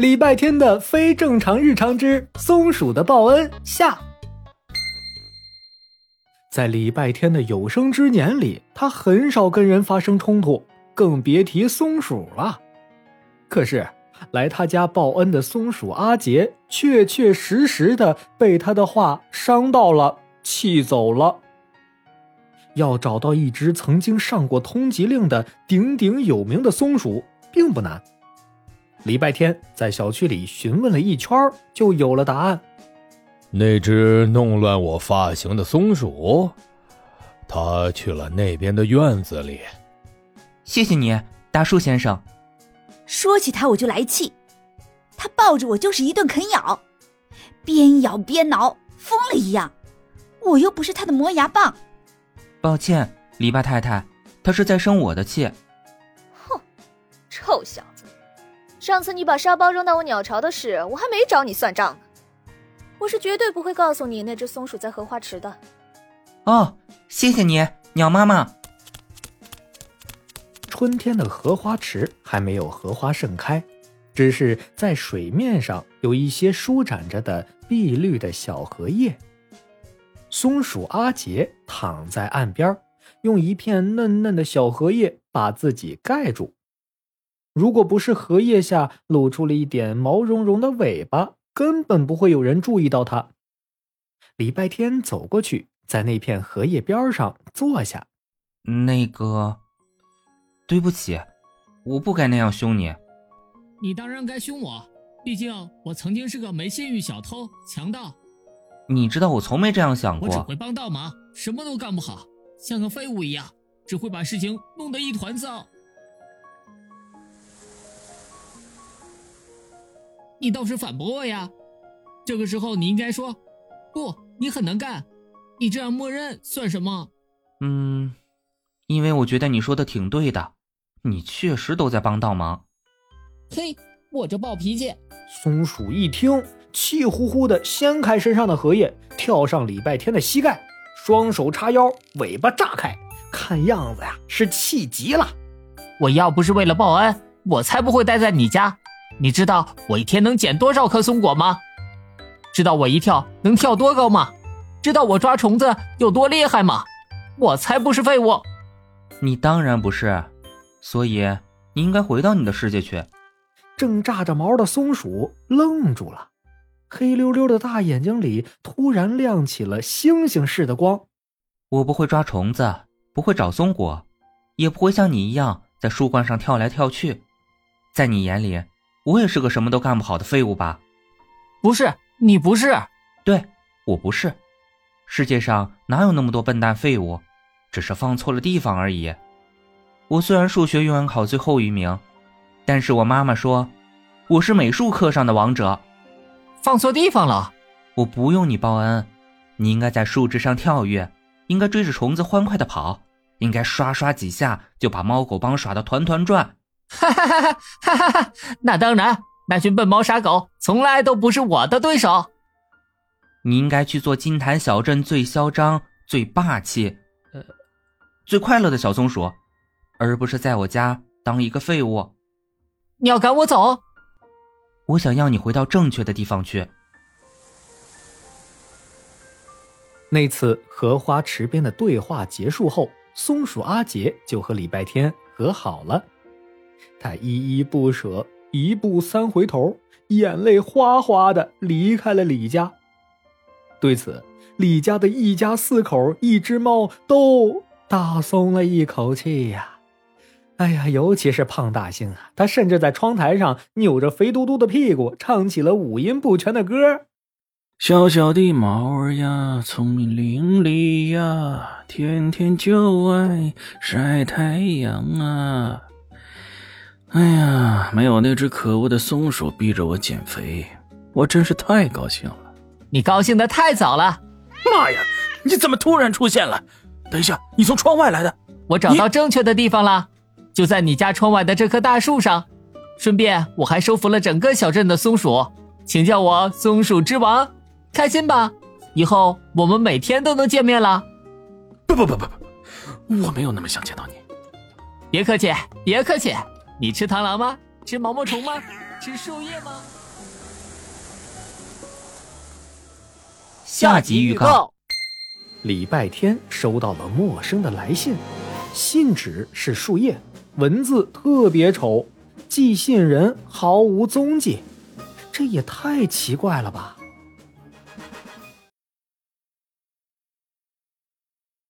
礼拜天的非正常日常之松鼠的报恩下。在礼拜天的有生之年里，他很少跟人发生冲突，更别提松鼠了。可是，来他家报恩的松鼠阿杰，确确实实的被他的话伤到了，气走了。要找到一只曾经上过通缉令的鼎鼎有名的松鼠，并不难。礼拜天在小区里询问了一圈，就有了答案。那只弄乱我发型的松鼠，它去了那边的院子里。谢谢你，大树先生。说起它我就来气，它抱着我就是一顿啃咬，边咬边挠，疯了一样。我又不是它的磨牙棒。抱歉，篱笆太太，他是在生我的气。哼，臭小子，上次你把沙包扔到我鸟巢的事，我还没找你算账呢。我是绝对不会告诉你那只松鼠在荷花池的。哦，谢谢你，鸟妈妈。春天的荷花池还没有荷花盛开，只是在水面上有一些舒展着的碧绿的小荷叶。松鼠阿杰躺在岸边，用一片嫩嫩的小荷叶把自己盖住。如果不是荷叶下露出了一点毛茸茸的尾巴，根本不会有人注意到它。礼拜天走过去，在那片荷叶边上坐下。那个，对不起，我不该那样凶你。你当然该凶我，毕竟我曾经是个没信誉小偷、强盗。你知道我从没这样想过。我只会帮倒忙，什么都干不好，像个废物一样，只会把事情弄得一团糟。你倒是反驳我呀！这个时候你应该说：“不，你很能干。”你这样默认算什么？嗯，因为我觉得你说的挺对的，你确实都在帮倒忙。嘿，我这暴脾气！松鼠一听。气呼呼的掀开身上的荷叶，跳上礼拜天的膝盖，双手叉腰，尾巴炸开，看样子呀是气急了。我要不是为了报恩，我才不会待在你家。你知道我一天能捡多少颗松果吗？知道我一跳能跳多高吗？知道我抓虫子有多厉害吗？我才不是废物。你当然不是，所以你应该回到你的世界去。正炸着毛的松鼠愣住了。黑溜溜的大眼睛里突然亮起了星星似的光。我不会抓虫子，不会找松果，也不会像你一样在树冠上跳来跳去。在你眼里，我也是个什么都干不好的废物吧？不是，你不是。对，我不是。世界上哪有那么多笨蛋废物？只是放错了地方而已。我虽然数学永远考最后一名，但是我妈妈说，我是美术课上的王者。放错地方了，我不用你报恩，你应该在树枝上跳跃，应该追着虫子欢快的跑，应该刷刷几下就把猫狗帮耍得团团转。哈哈哈哈哈哈！那当然，那群笨猫傻狗从来都不是我的对手。你应该去做金坛小镇最嚣张、最霸气、呃，最快乐的小松鼠，而不是在我家当一个废物。你要赶我走？我想要你回到正确的地方去。那次荷花池边的对话结束后，松鼠阿杰就和礼拜天和好了。他依依不舍，一步三回头，眼泪哗哗的离开了李家。对此，李家的一家四口、一只猫都大松了一口气呀。哎呀，尤其是胖大星啊，他甚至在窗台上扭着肥嘟嘟的屁股，唱起了五音不全的歌。小小的猫儿呀，聪明伶俐呀，天天就爱晒太阳啊。哎呀，没有那只可恶的松鼠逼着我减肥，我真是太高兴了。你高兴的太早了。妈呀，你怎么突然出现了？等一下，你从窗外来的？我找到正确的地方了。就在你家窗外的这棵大树上，顺便我还收服了整个小镇的松鼠，请叫我松鼠之王，开心吧？以后我们每天都能见面了。不不不不不，我没有那么想见到你。别客气，别客气。你吃螳螂吗？吃毛毛虫吗？吃树叶吗？下集预告：礼拜天收到了陌生的来信，信纸是树叶，文字特别丑，寄信人毫无踪迹，这也太奇怪了吧！